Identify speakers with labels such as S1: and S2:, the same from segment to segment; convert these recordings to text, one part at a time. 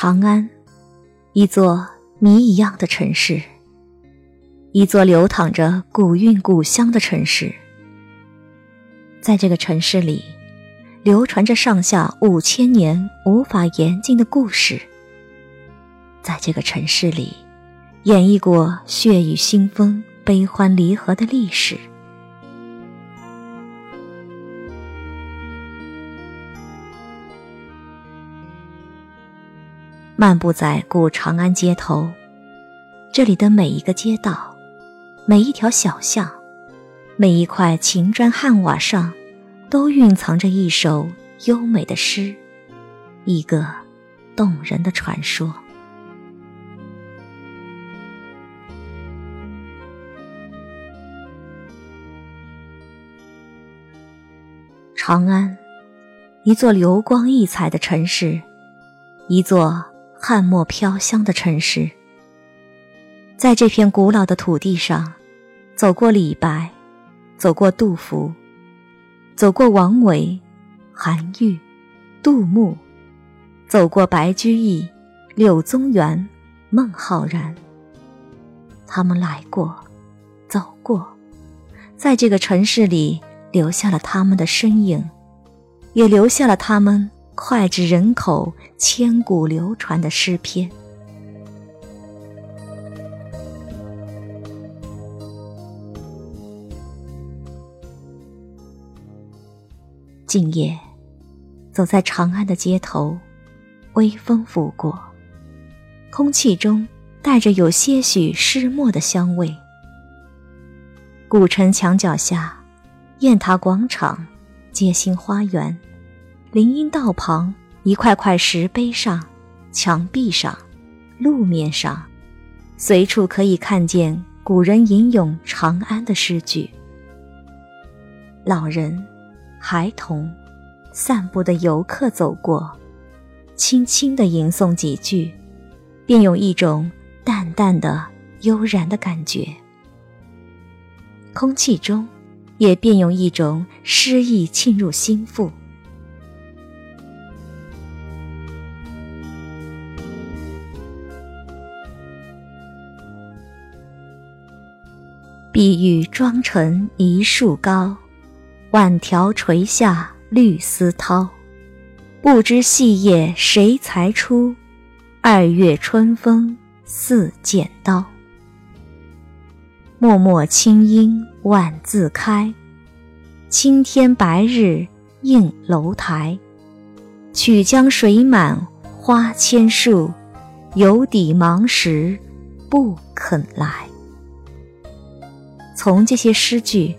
S1: 长安，一座谜一样的城市，一座流淌着古韵古香的城市。在这个城市里，流传着上下五千年无法言尽的故事。在这个城市里，演绎过血雨腥风、悲欢离合的历史。漫步在古长安街头，这里的每一个街道，每一条小巷，每一块秦砖汉瓦上，都蕴藏着一首优美的诗，一个动人的传说。长安，一座流光溢彩的城市，一座。汉墨飘香的城市，在这片古老的土地上，走过李白，走过杜甫，走过王维、韩愈、杜牧，走过白居易、柳宗元、孟浩然。他们来过，走过，在这个城市里留下了他们的身影，也留下了他们。脍炙人口、千古流传的诗篇。今夜，走在长安的街头，微风拂过，空气中带着有些许诗墨的香味。古城墙脚下，雁塔广场，街心花园。林荫道旁，一块块石碑上、墙壁上、路面上，随处可以看见古人吟咏长安的诗句。老人、孩童、散步的游客走过，轻轻地吟诵几句，便有一种淡淡的悠然的感觉。空气中，也便有一种诗意沁入心腹。碧玉妆成一树高，万条垂下绿丝绦。不知细叶谁裁出？二月春风似剪刀。脉脉清音万自开，青天白日映楼台。曲江水满花千树，犹抵忙时不肯来。从这些诗句，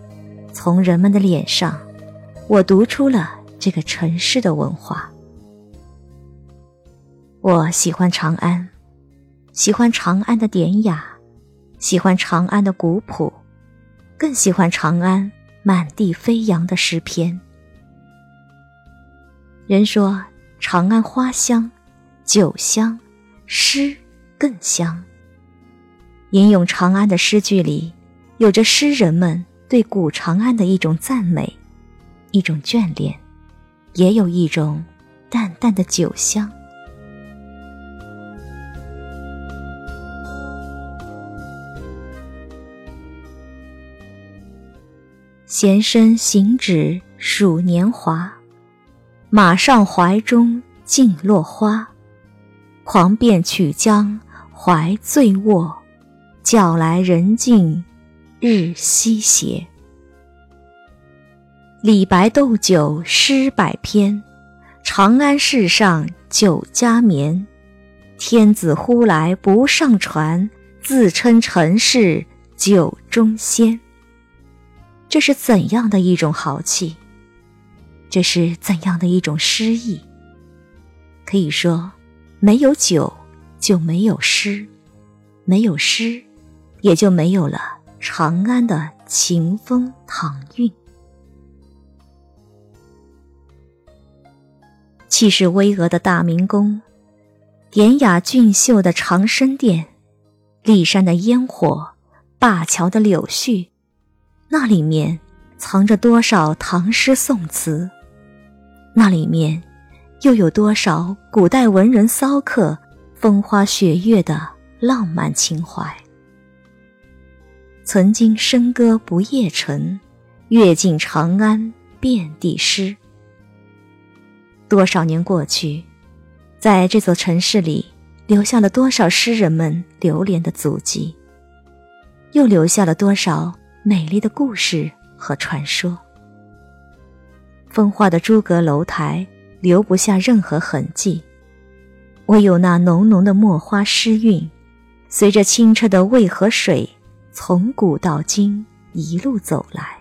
S1: 从人们的脸上，我读出了这个城市的文化。我喜欢长安，喜欢长安的典雅，喜欢长安的古朴，更喜欢长安满地飞扬的诗篇。人说长安花香，酒香，诗更香。吟咏长安的诗句里。有着诗人们对古长安的一种赞美，一种眷恋，也有一种淡淡的酒香。闲身行止数年华，马上怀中尽落花。狂变曲江怀醉卧，叫来人尽。日西斜，李白斗酒诗百篇，长安市上酒家眠。天子呼来不上船，自称臣是酒中仙。这是怎样的一种豪气？这是怎样的一种诗意？可以说，没有酒就没有诗，没有诗也就没有了。长安的秦风唐韵，气势巍峨的大明宫，典雅俊秀的长生殿，骊山的烟火，灞桥的柳絮，那里面藏着多少唐诗宋词？那里面又有多少古代文人骚客风花雪月的浪漫情怀。曾经笙歌不夜城，阅尽长安遍地诗。多少年过去，在这座城市里，留下了多少诗人们流连的足迹，又留下了多少美丽的故事和传说。风化的朱阁楼台留不下任何痕迹，唯有那浓浓的墨花诗韵，随着清澈的渭河水，从古到今一路走来。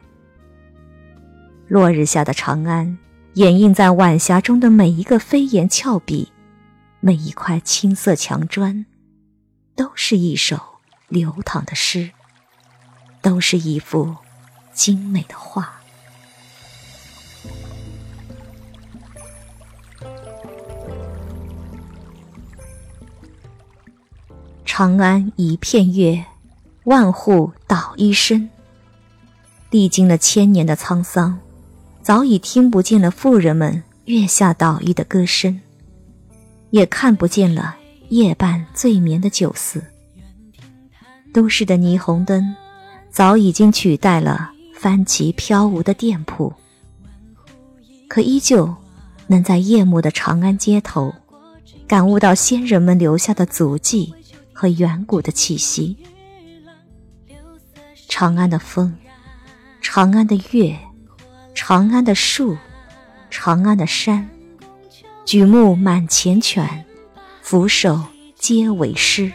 S1: 落日下的长安。掩映在晚霞中的每一个飞檐峭壁，每一块青色墙砖，都是一首流淌的诗，都是一幅精美的画。长安一片月，万户捣衣声。历经了千年的沧桑。早已听不见了妇人们月下捣衣的歌声，也看不见了夜半醉眠的酒肆。都市的霓虹灯早已经取代了帆旗飘舞的店铺，可依旧能在夜幕的长安街头，感悟到先人们留下的足迹和远古的气息。长安的风，长安的月。长安的树，长安的山，举目满缱绻，俯首皆为诗。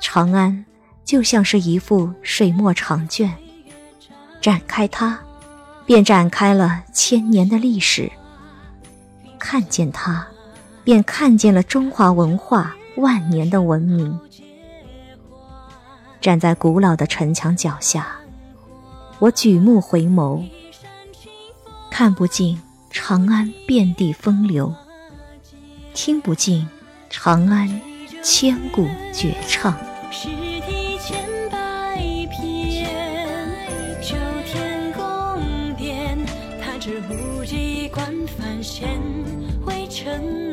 S1: 长安就像是一幅水墨长卷，展开它，便展开了千年的历史；看见它，便看见了中华文化万年的文明。站在古老的城墙脚下。我举目回眸，看不尽长安遍地风流，听不尽长安千古绝唱。
S2: 诗题千百篇，九天宫殿，弹指无际观繁弦，未成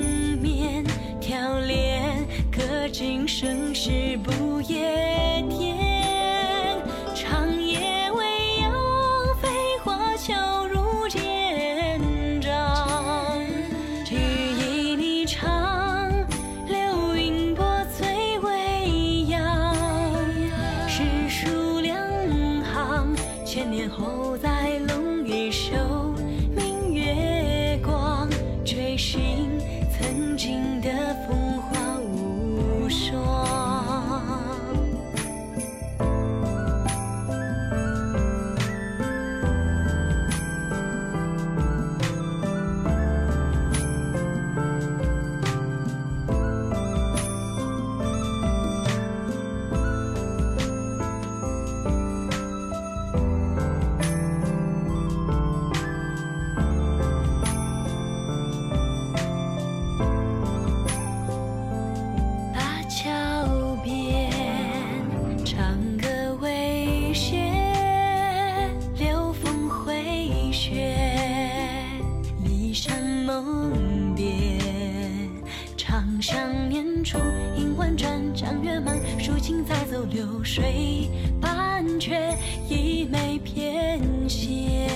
S2: 如今再奏流水，半阙已没翩跹，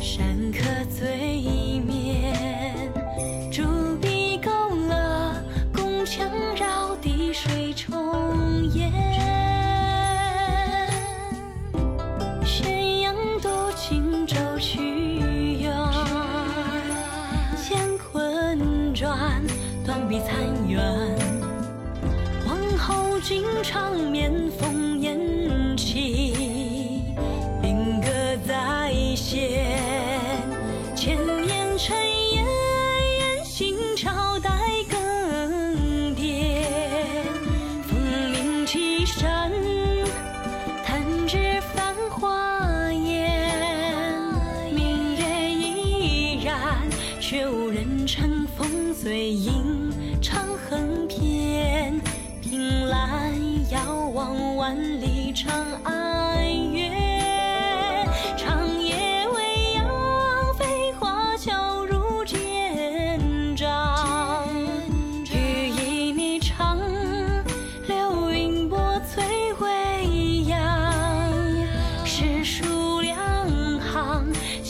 S2: 山客醉。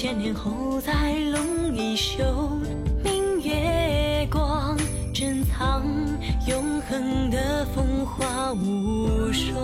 S2: 千年后，再拢一袖明月光，珍藏永恒的风华无双。